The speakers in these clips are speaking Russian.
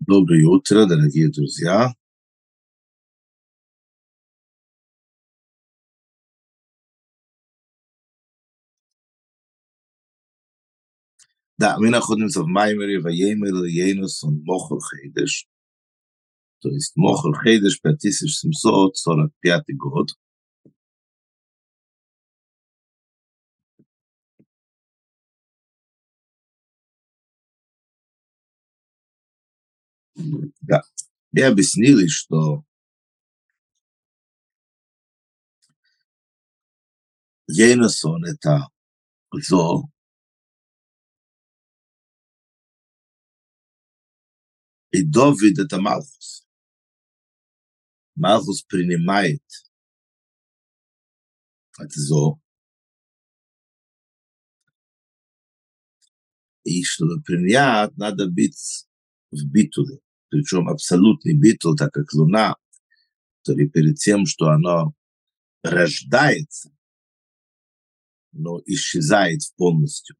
Доброе утро, дорогие друзья. Да, мы находимся в Маймере, Ваеймер, Ейнус, он Мохор Хейдеш. То есть Мохор Хейдеш, 5745 год. Да. И объяснили, что Ейнасон – это зо, и Довид – это Малхус. Малхус принимает это зо, и чтобы принять, надо быть в битуле причем абсолютный битл, так как Луна, который перед тем, что оно рождается, но исчезает полностью.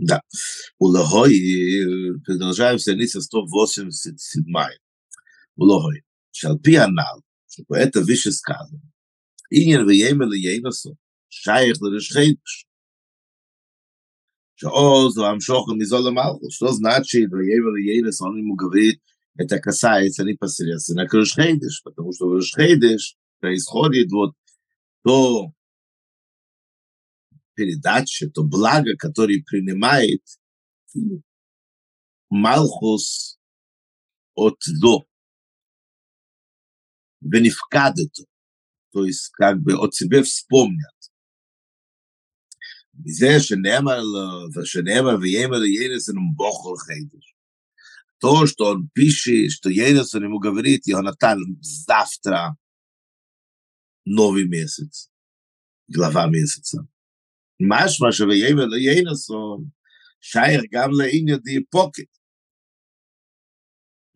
Да. У Лагой, продолжаем страница 187. У Лагой. Шалпи анал, что это выше сказано. Иньян веемел ейносу, шайх лрешхейдш. שעוז או המשוכם מזול למלכוס, что значит, воевал Ейнес, он ему говорит, это касается непосредственно Крышхейдыш, потому что в Крышхейдыш происходит вот то передача, то благо, которое принимает Малхус от до. Бенефкадету. То есть, как бы от себе вспомнят. מזה שנאמר לו, שנאמר ויאמר ליינס ему бохор хейдер. То, что он пишет, что Енес он ему говорит, Йонатан, завтра новый месяц, глава месяца. משמע שויאמר לא יינסון, שייך גם לעניין די פוקט.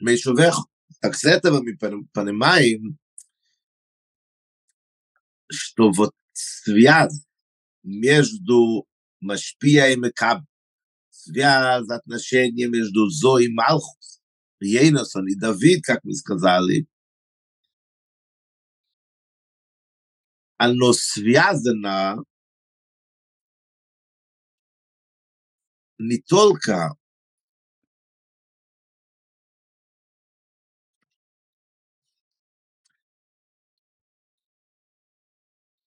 משובך, таксетова понимаем, что вот связь между Машпия и Мекаб, связь, отношения между Зо и Малхус, Ейносон и Давид, как мы сказали, оно связано не только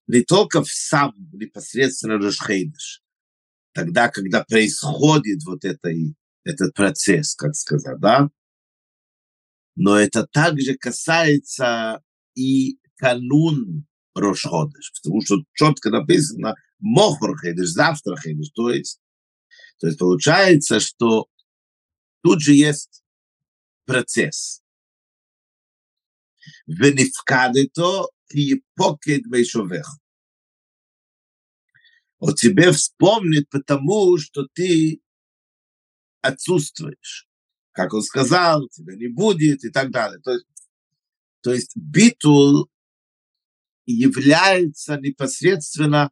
не только в сам непосредственно Рашхейдыш, тогда, когда происходит вот это, этот процесс, как сказать, да, но это также касается и канун Рошходыш, потому что четко написано Мохор Хейдыш, завтра Хейдыш, то есть то есть получается, что тут же есть процесс. Венифкадето и покет мейшовех. О тебе вспомнит, потому что ты отсутствуешь. Как он сказал, тебя не будет и так далее. То есть, то есть битул является непосредственно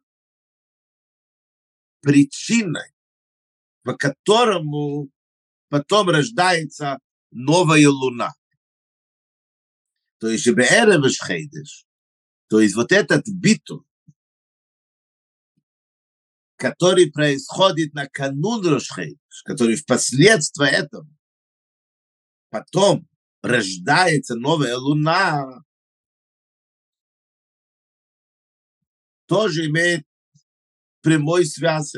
причиной по которому потом рождается новая луна. То есть Беэревеш Хейдеш, то есть вот этот битул, который происходит на канун Рошхейдеш, который впоследствии этого потом рождается новая луна, тоже имеет прямой связь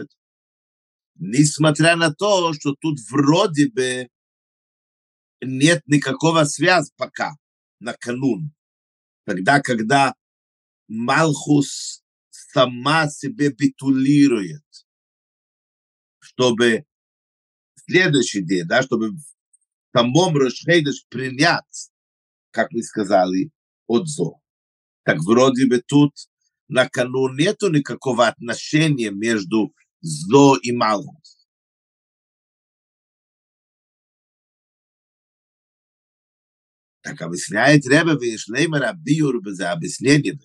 несмотря на то, что тут вроде бы нет никакого связи пока на канун. Тогда, когда Малхус сама себе битулирует, чтобы следующий день, да, чтобы в самом Рошхейдыш принять как мы сказали, от зо. Так вроде бы тут на кону нету никакого отношения между зло и малхус. Так объясняет Ребе Вишлеймер Абиюр без объяснение.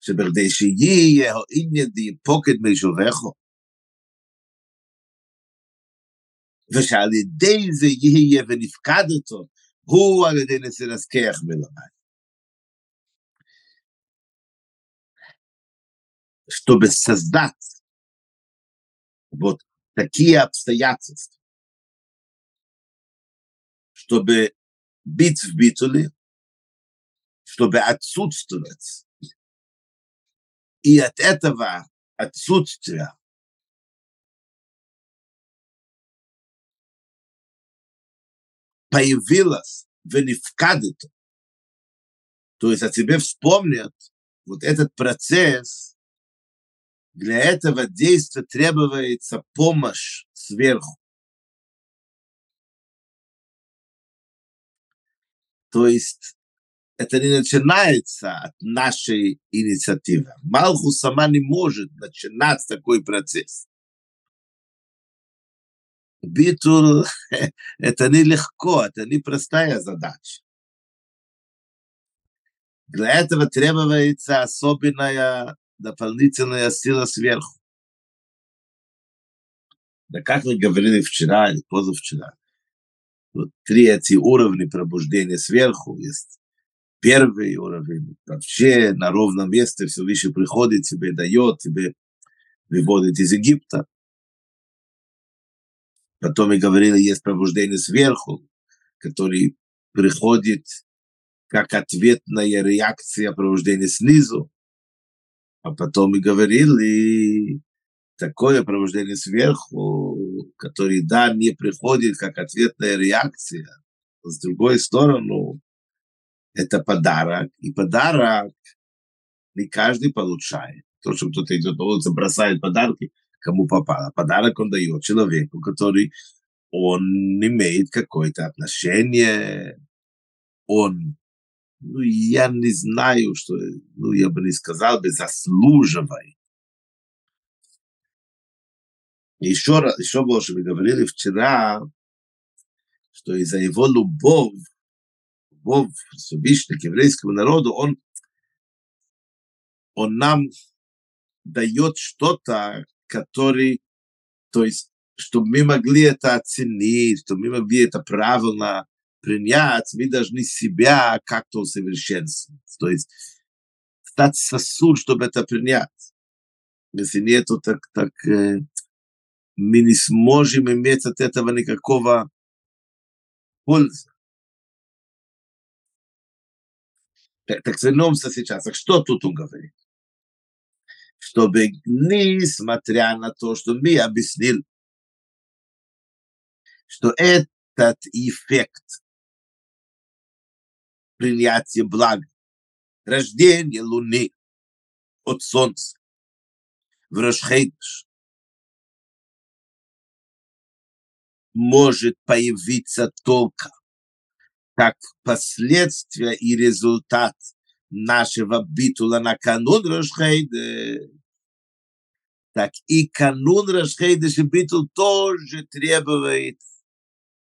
שבכדי שיהיה העניין די פוקד משובכו, ושעל ידי זה יהיה ונפקד אותו, הוא על ידי נסרסכח מלמד. Чтобы создать вот такие обстоятельства, чтобы быть в битуле, чтобы отсутствовать. И от этого отсутствия появилось венифкадито. То есть о тебе вспомнят вот этот процесс, для этого действия требуется помощь сверху. То есть это не начинается от нашей инициативы. Малху сама не может начинать такой процесс. Битул – это нелегко, это непростая задача. Для этого требуется особенная дополнительная сила сверху. Да как мы говорили вчера или позавчера, вот три эти уровня пробуждения сверху есть. Первый уровень вообще на ровном месте все выше приходит, тебе дает, тебе выводит из Египта. Потом мы говорили, есть пробуждение сверху, который приходит как ответная реакция пробуждения снизу. А потом мы говорили, такое пробуждение сверху, который, да, не приходит как ответная реакция. С другой стороны, это подарок, и подарок не каждый получает. То, что кто-то идет на улицу, бросает подарки, кому попало. Подарок он дает человеку, который он имеет какое-то отношение, он ну, я не знаю, что, ну, я бы не сказал бы, заслуживает. Еще, раз, еще больше мы говорили вчера, что из-за его любовь, любовь Всевышний к еврейскому народу, он, он нам дает что-то, который, то есть, чтобы мы могли это оценить, чтобы мы могли это правильно принять, мы должны себя как-то усовершенствовать. То есть стать сосуд, чтобы это принять. Если нету, так, так э, мы не сможем иметь от этого никакого пользы. Так, так вернемся сейчас. Так что тут он говорит? Чтобы, несмотря на то, что мы объяснили, что этот эффект принятие блага, рождение Луны от Солнца. В Рошхейдыш. Может появиться только как последствие и результат нашего битула на канун Рошхейдыш, так и канун Рошхейдыш и битул тоже требует.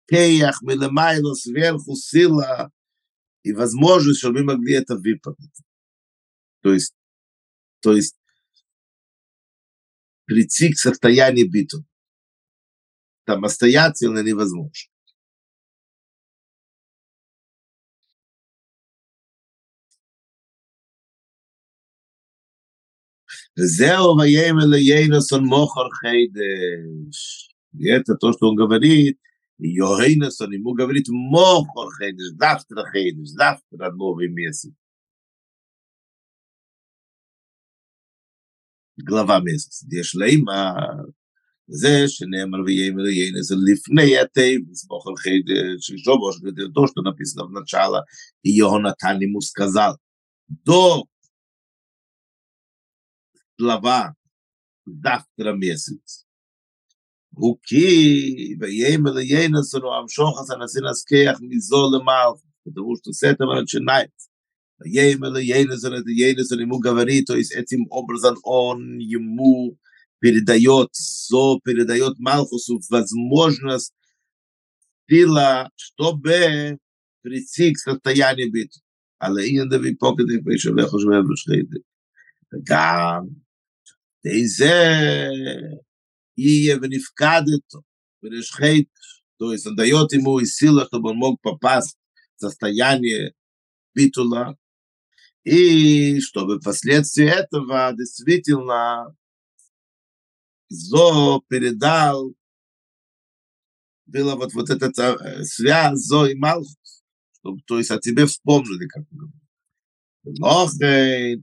Кеях, Милемайло, сверху сила, и возможность, чтобы мы могли это выполнить. То есть, то есть прийти к состоянию битвы. Там настоятельно невозможно. Зео ваемеле ейносон мохор хейдеш. И это то, что он говорит, Йохейнесон ему говорит, мохор хейдеш, завтра хейдеш, завтра новый месяц. глава месяц. יש לימה, זה שנאמר ויאמר יהיה זה לפני הטבע, מוכר חידש, שובו, то, что написано в начало, и Йонатан ему сказал, до глава завтра месяц. הוא כי ויאמר ליינס לנו המשוך אז הנשיא נסכח מזו למעלה. потому что с этого начинается. Еймела, Ейнезер, это Ейнезер ему говорит, то есть этим образом он ему передает зо, передает Малхусу возможность сила, чтобы прийти к состоянию битвы. Але אין דבי פוקד איך ביש ולך חושב בשחית גם deze Ие Венифкадето, Верешхейтеш, то есть он дает ему и силы, чтобы он мог попасть в состояние битула, и чтобы впоследствии этого действительно Зо передал, была вот, вот эта э, связь Зо и Малхус, чтобы, то есть о тебе вспомнили, как мы говорим.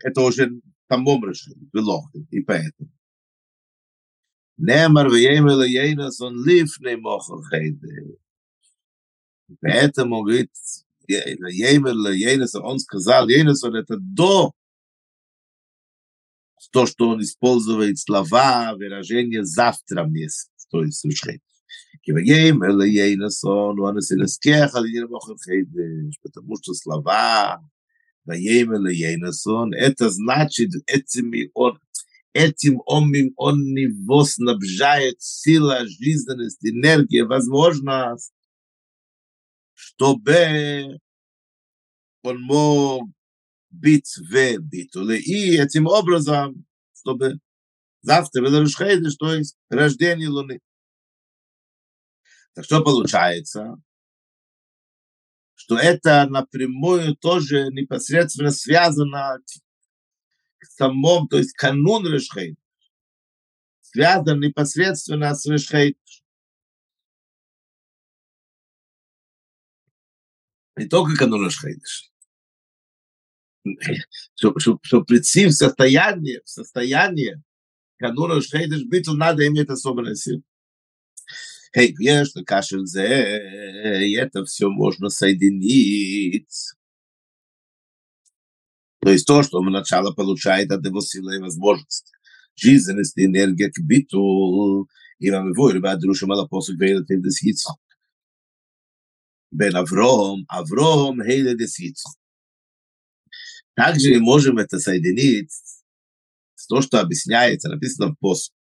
это уже там решили, и поэтому. Немар веймел ейнас он лифней мохор хейде. Поэтому, говорит, еймел ейнас, он сказал, ейнас он это до то, что он использует слова, выражения завтра месяц, то есть решение. Еймел ейнас он, он селескех, а не мохор хейде, потому что слова, Ваеймел ейнас он, это значит, этими он этим он, он него снабжает сила, жизненность, энергия, возможность, чтобы он мог быть в битуле. И этим образом, чтобы завтра было Рушхейдыш, то есть рождение Луны. Так что получается? Что это напрямую тоже непосредственно связано самом, то есть канун Решхейт, связан непосредственно с Решхейт. Не только канун Решхейт. Чтобы, чтобы, чтобы прийти в состояние, в состояние кануна Решхейдыш битл, надо иметь особенную силу. Hey, конечно, кашель зе, это все можно соединить то есть то, что он начало получает от его силы и возможности. Жизненность, энергия к биту. И вам его, ребят, дружим, а посук вейлет и дес Yitzchak. Бен Авром, Авром, хейлет дес Yitzchak. Также мы можем это соединить с то, что объясняется, написано в посу.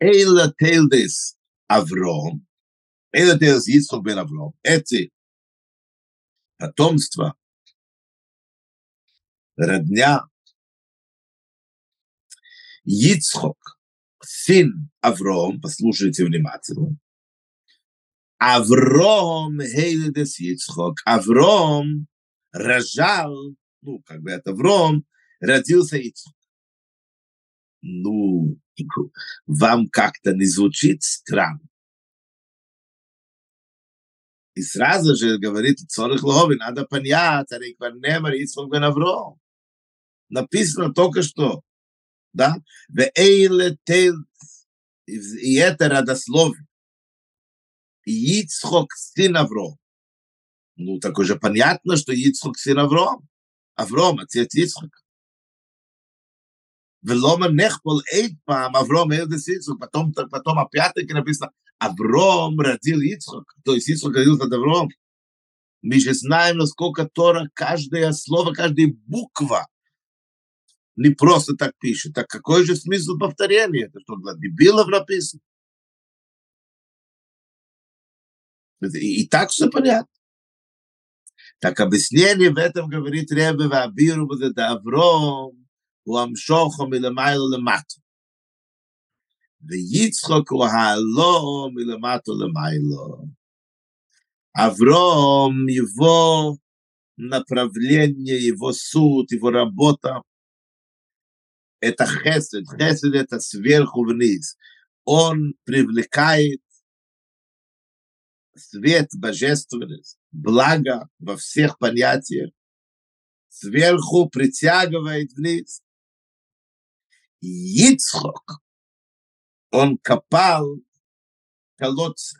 Эйла тейлдес Авром, Эйла тейлдес Yitzchak бен Авром. Эти потомства родня Ицхок, сын Авром, послушайте внимательно. Авром Хейледес Ицхок. Авром рожал, ну, как бы это Авром, родился Ицхок. Ну, вам как-то не звучит странно. И сразу же говорит Цорих Лови, надо понять, Ариквар Немар, Ицхок бен Авром Написано только что, да? Веэйле тейл, и это родословие. Ицхок сын Авром. Ну, так уже понятно, что Ицхок сын Авром. Авром, отец Ицхок. Велома нехпол эйтпам, Авром элдес Ицхок. Потом, потом опять-таки написано, Авром родил Ицхок. То есть Ицхок родился от Аврома. Мы же знаем, насколько Тора, каждое слово, каждая буква не просто так пишет. Так какой же смысл повторения? Это что, для дебилов написано? И, и так все понятно. Так объяснение в этом говорит Ребе Вабиру будет Авром, у Амшохо Милемайло Лемату. ויצחוק הוא העלו מלמטו למיילו. Авром, его направление, его суд, его работа это хесед. Хесед это сверху вниз. Он привлекает свет божественность, благо во всех понятиях, сверху притягивает вниз. Ицхок, он копал колодцы.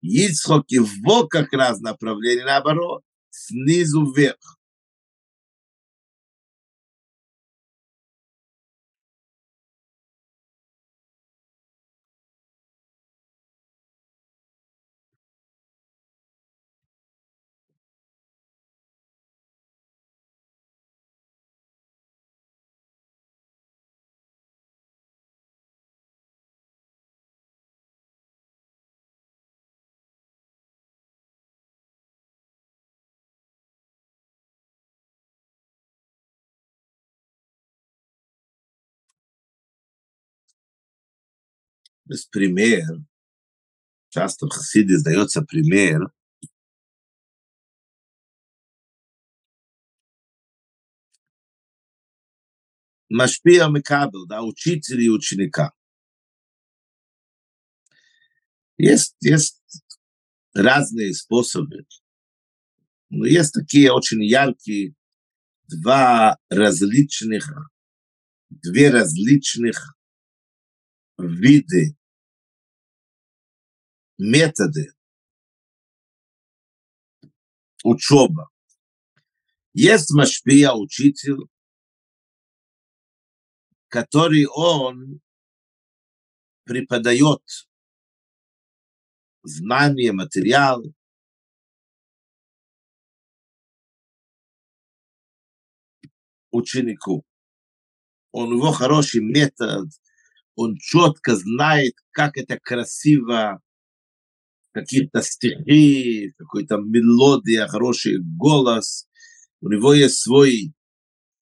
Ицхок его как раз направление наоборот, снизу вверх. Без пример. Часто в Хасиде сдается пример. Машпия Мекабел, да, учитель и ученика. Есть, есть разные способы. Но есть такие очень яркие два различных, две различных виды, методы учеба. Есть Машпия, учитель, который он преподает знания, материал. ученику. Он его хороший метод, он четко знает, как это красиво, какие-то стихи, какой-то мелодия, хороший голос. У него есть свой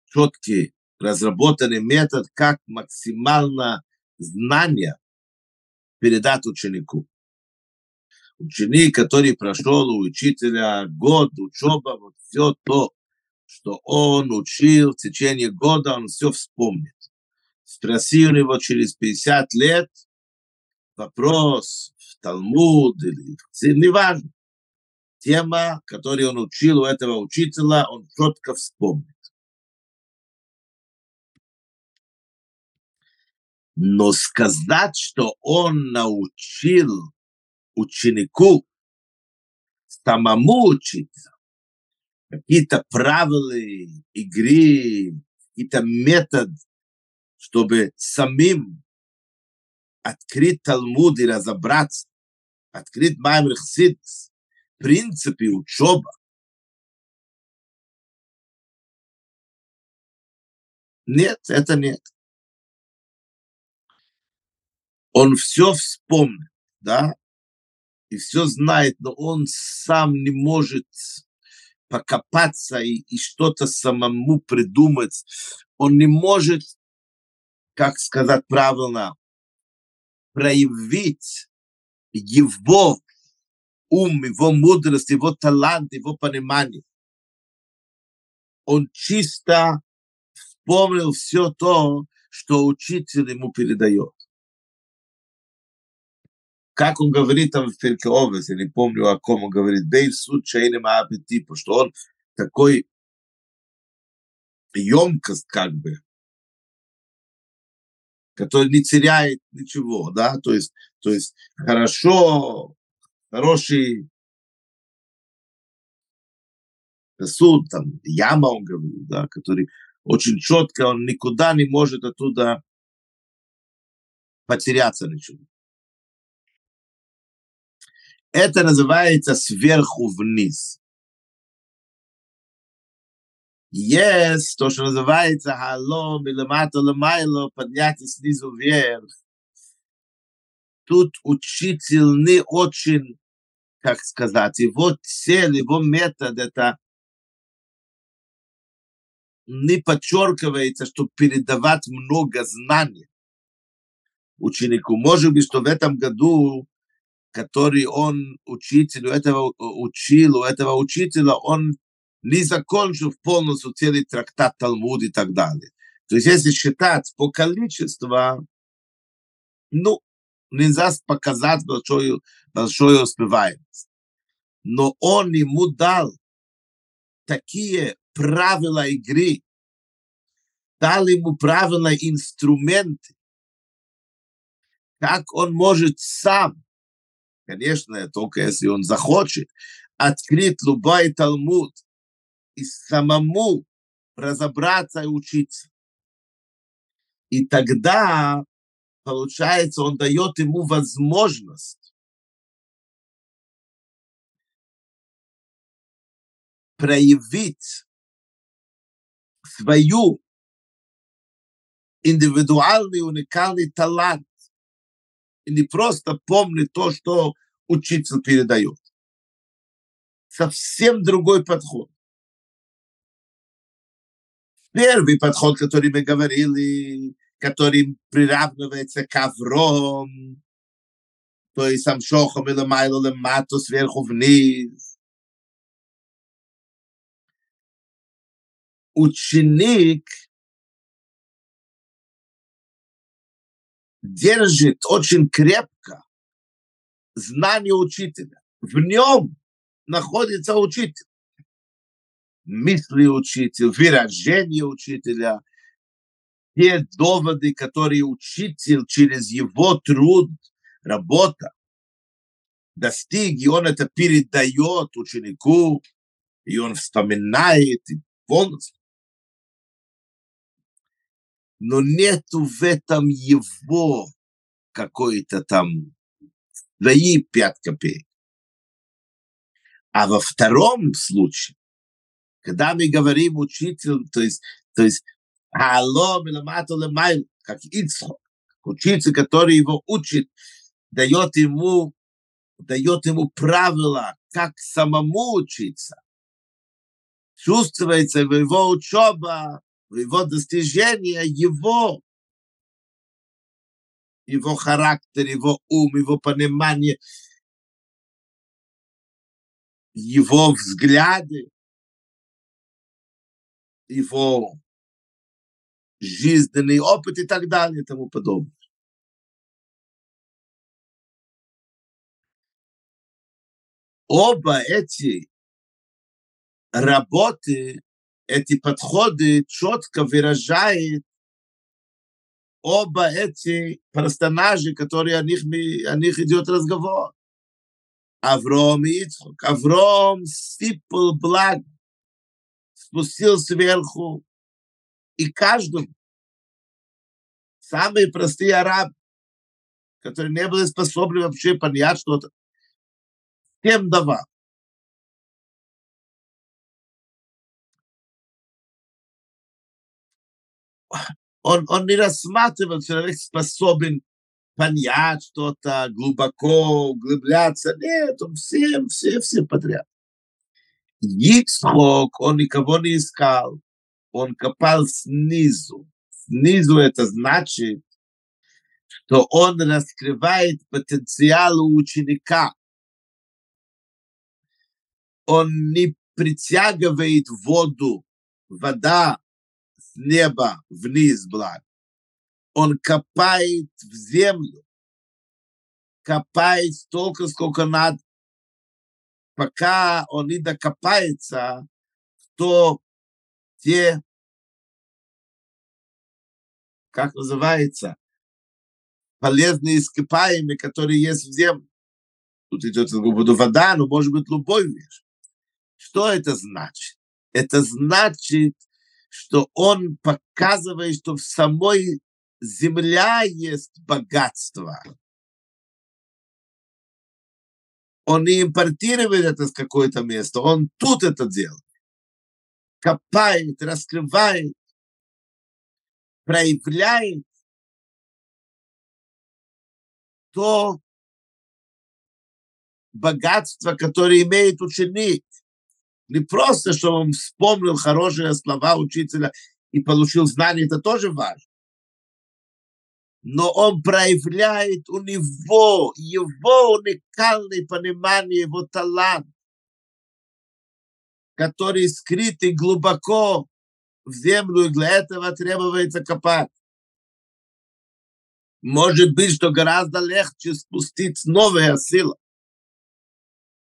четкий, разработанный метод, как максимально знания передать ученику. Ученик, который прошел у учителя год, учеба, вот все то, что он учил в течение года, он все вспомнит. Спроси у него через 50 лет вопрос в Талмуд или в неважно. Тема, которую он учил у этого учителя, он четко вспомнит. Но сказать, что он научил ученику самому учиться, какие-то правила игры, какие-то метод, чтобы самим открыть Талмуд и разобраться, открыть Маймер Хсидс, принципы учеба. Нет, это нет. Он все вспомнит, да, и все знает, но он сам не может покопаться и, и что-то самому придумать. Он не может, как сказать правильно, проявить его ум, его мудрость, его талант, его понимание. Он чисто вспомнил все то, что учитель ему передает как он говорит там в Перкеовес, я не помню, о ком он говорит, Бейв суд чейнем аппетипу, что он такой емкость как бы, который не теряет ничего, да, то есть, то есть хорошо, хороший сосуд, там, яма, он говорит, да, который очень четко, он никуда не может оттуда потеряться ничего. Это называется сверху вниз. Есть то, что называется хало, милемато лемайло, поднятие снизу вверх. Тут учитель не очень, как сказать, его цель, его метод, это не подчеркивается, чтобы передавать много знаний ученику. Может быть, что в этом году который он учителю этого учил, у этого учителя, он не закончил полностью целый трактат Талмуд и так далее. То есть, если считать по количеству, ну, нельзя показать большую, большую успеваемость. Но он ему дал такие правила игры, дал ему правила инструменты, как он может сам конечно, только если он захочет, открыть любой Талмуд и самому разобраться и учиться. И тогда, получается, он дает ему возможность проявить свою индивидуальный уникальный талант и не просто помнит то, что учитель передает. Совсем другой подход. Первый подход, который мы говорили, который приравнивается к Авром, то есть Амшоха Миламайло Лемато сверху вниз. Ученик держит очень крепко знание учителя. В нем находится учитель. Мысли учителя, выражение учителя, те доводы, которые учитель через его труд, работа достиг, и он это передает ученику, и он вспоминает и полностью. Но нету в этом его какой-то там свои пять копеек. А во втором случае, когда мы говорим учитель, то есть, то есть, алло, миламато лемайл, как Ицхок, учитель, который его учит, дает ему, дает ему правила, как самому учиться. Чувствуется в его учеба, в его достижения, его, его характер, его ум, его понимание, его взгляды, его жизненный опыт и так далее и тому подобное. Оба эти работы, эти подходы четко выражают оба эти персонажи, которые о них, о них идет разговор. Авром и Ицхок. Авром сыпал благо, спустил сверху, и каждому, самые простые арабы, которые не были способны вообще понять что-то, тем давал. Он, он не рассматривал, человек способен понять что-то, глубоко углубляться. Нет, он всем, все, все подряд. Ицхок, он никого не искал, он копал снизу. Снизу это значит, что он раскрывает потенциал у ученика. Он не притягивает воду, вода с неба вниз благ. Он копает в землю, копает столько, сколько надо. Пока он не докопается, то те, как называется, полезные ископаемые, которые есть в земле. Тут идет буду вода, но может быть любой вещь. Что это значит? Это значит, что он показывает, что в самой земля есть богатство. Он не импортирует это с какое-то место, он тут это делает. Копает, раскрывает, проявляет то богатство, которое имеет ученик. Не просто, что он вспомнил хорошие слова учителя и получил знания, это тоже важно. Но он проявляет у него его уникальное понимание, его талант, который скрытый глубоко в землю, и для этого требуется копать. Может быть, что гораздо легче спустить новая сила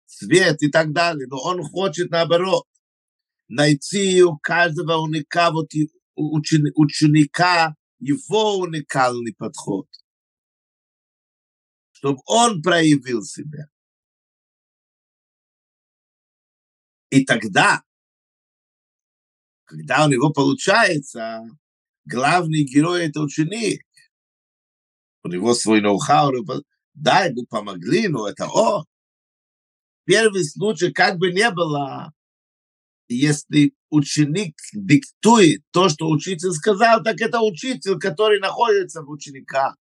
свет и так далее. Но он хочет, наоборот, найти у каждого уникального ученика его уникальный подход, чтобы он проявил себя. И тогда, когда у него получается, главный герой это ученик. У него свой ноу-хау, да, ему помогли, но это он первый случай, как бы не было, если ученик диктует то, что учитель сказал, так это учитель, который находится в ученика.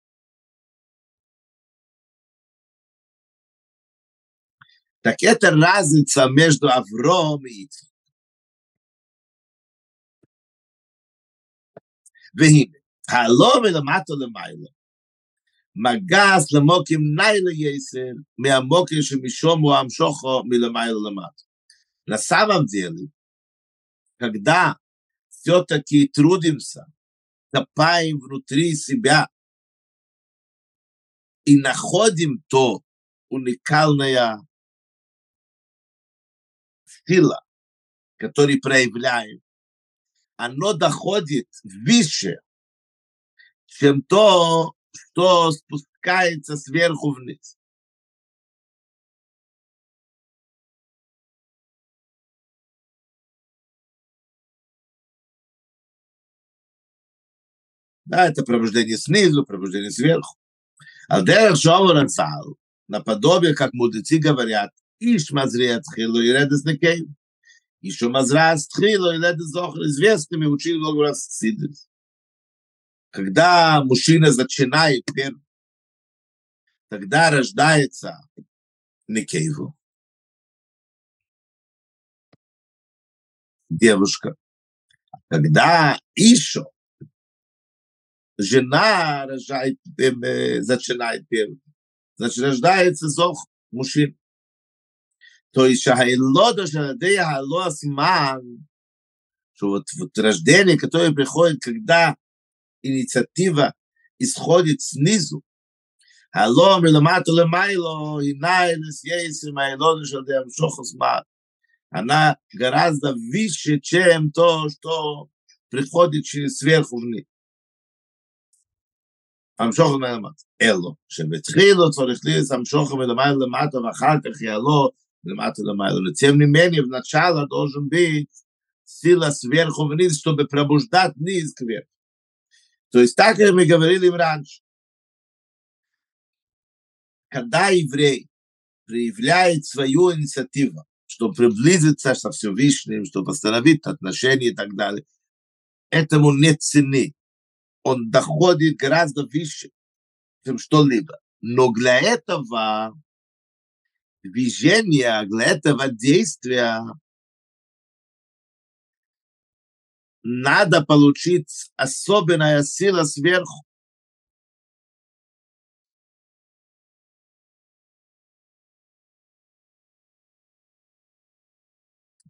Так это разница между Авром и Ицхак. והנה, הלא מלמטה למיילו, מגס למוקים ניילה יסר, מהמוקים שמשום הוא המשוכו מלמעלה למטה. На самом деле, когда все-таки трудимся, копаем внутри себя и находим то уникальная сила, который проявляем, оно доходит выше, чем то, что спускается сверху вниз. Да, это пробуждение снизу, пробуждение сверху. А Дерех Шовар Ацал, наподобие, как мудрецы говорят, Иш Мазрея Тхилу и Редес Некей. Ишу Мазрея Тхилу и Редес Зохр. Известно, мы учили много раз Сидрис. Когда мужчина начинает первым, тогда рождается Некейву. Девушка. Когда Ишо жена рожает, э, начинает первым. Значит, рождается зох мужчин. То есть Шахайлода Шаладея Халосман, что вот, вот рождение, которое приходит, когда инициатива исходит снизу, הלא מלמטה למיילו, הנה אלס יסר מהילודה של די המשוך הזמן. Она гораздо выше, чем то, что приходит через сверху вниз. המשוך מלמטה. אלו, שבתחילו צריך להיות המשוך מלמעלה למטה ואחר כך יעלו למטה למעלה. Тем не менее, вначале должен быть сила сверху вниз, чтобы пробуждать низ кверху. То есть так, как мы говорили раньше. Когда еврей проявляет свою инициативу, чтобы приблизиться со Всевышним, чтобы восстановить отношения и так далее, этому нет цены он доходит гораздо выше, чем что-либо. Но для этого движения, для этого действия надо получить особенная сила сверху.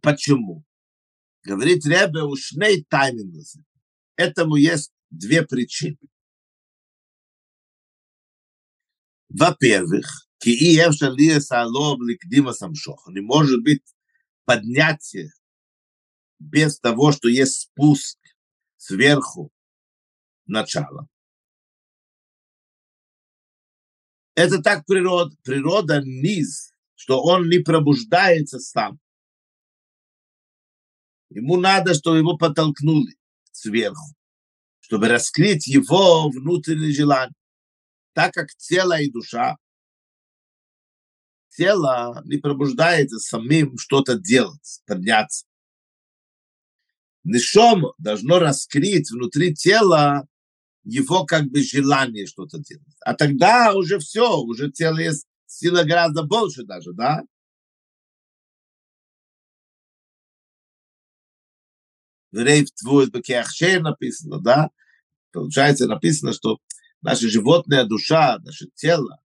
Почему? Говорит Ребе, ушней тайминг. Этому есть две причины. Во-первых, не может быть поднятие без того, что есть спуск сверху начала. Это так природа. Природа низ, что он не пробуждается сам. Ему надо, чтобы его подтолкнули сверху чтобы раскрыть его внутреннее желание. Так как тело и душа, тело не пробуждается самим что-то делать, подняться. Нишом должно раскрыть внутри тела его как бы желание что-то делать. А тогда уже все, уже тело есть сила гораздо больше даже, да? Рейв твой бекеахшер написано, да? Получается, написано, что наша животная душа, наше тело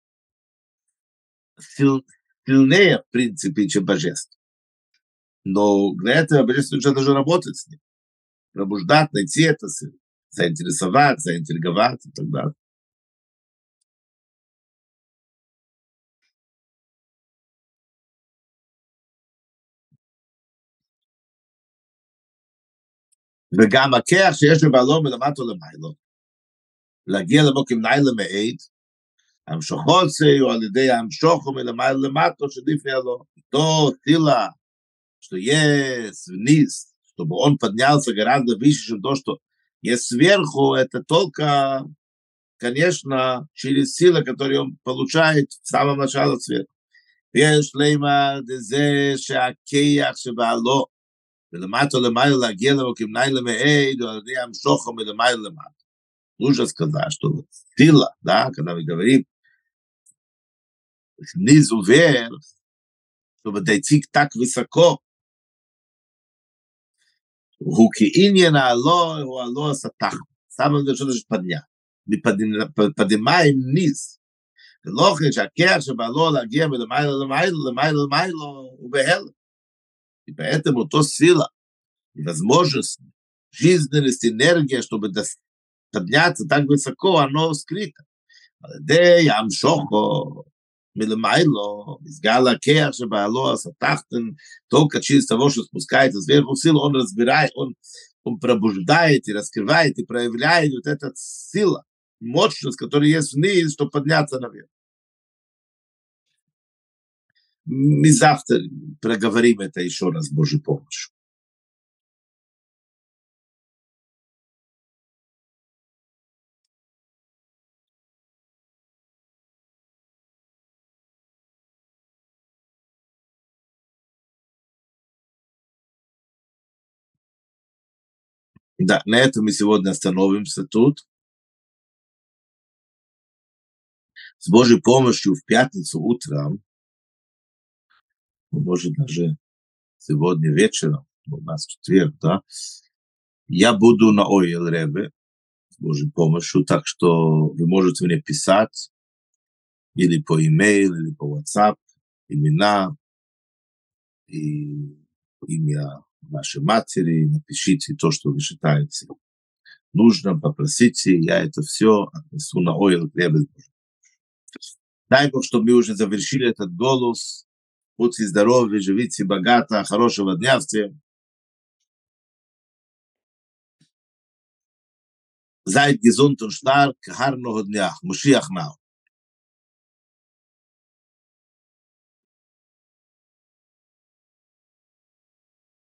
сил, сильнее, в принципе, чем божество. Но для этого божество уже должно работать с ним. Пробуждать, найти это, заинтересовать, заинтриговать и так далее. וגם הכח שיש לבעלו מלמטו למיילו, להגיע למוקים נילה מעיד, המשוכות הוא על ידי המשוכו מלמיילו למטו שלפני לו, то сила, что есть вниз, чтобы он поднялся гораздо выше, чем то, что есть сверху, это только, конечно, через силы, которые он получает в самом начале сверху. ויש לימה דזה שהכיח שבעלו ולמטה למעלה להגיע למוקים נילה מעיד, או על ידי המשוכו מלמעלה למטה. Лучше сказать, что сила, да, когда мы говорим снизу вверх, чтобы дойти так высоко, Гуки иньяна алло, у алло сатах. Самое главное, что значит поднять. поднимаем низ. ולוכן שהכיח שבעלו להגיע מלמעלה למעלה, למעלה למעלה, הוא בהלם. И поэтому то сила и возможность, жизненность, энергия, чтобы подняться так высоко, оно скрыто. די ים שוחו מלמיילו, מסגל הכיח שבעלו הסתחתן, только через того, что спускается сверху сила, он разбирает, он, он пробуждает и раскрывает и проявляет вот эта сила, мощность, которая есть вниз, чтобы подняться наверх. Мы завтра проговорим это еще раз, Божьей помощью. Да, на этом мы сегодня остановимся тут. С Божьей помощью в пятницу утром, может даже сегодня вечером, у нас четверг, да, я буду на Ойл Ребе с Божьей помощью, так что вы можете мне писать или по имейл, или по WhatsApp, имена и имя вашей матери, напишите то, что вы считаете нужно, попросите, я это все отнесу на Ойл Ребе. Дай Бог, чтобы мы уже завершили этот голос. Будьте здоровы, живите богато, хорошего дня всем. Seid gesund und stark, harnoch dня, Moshiach now.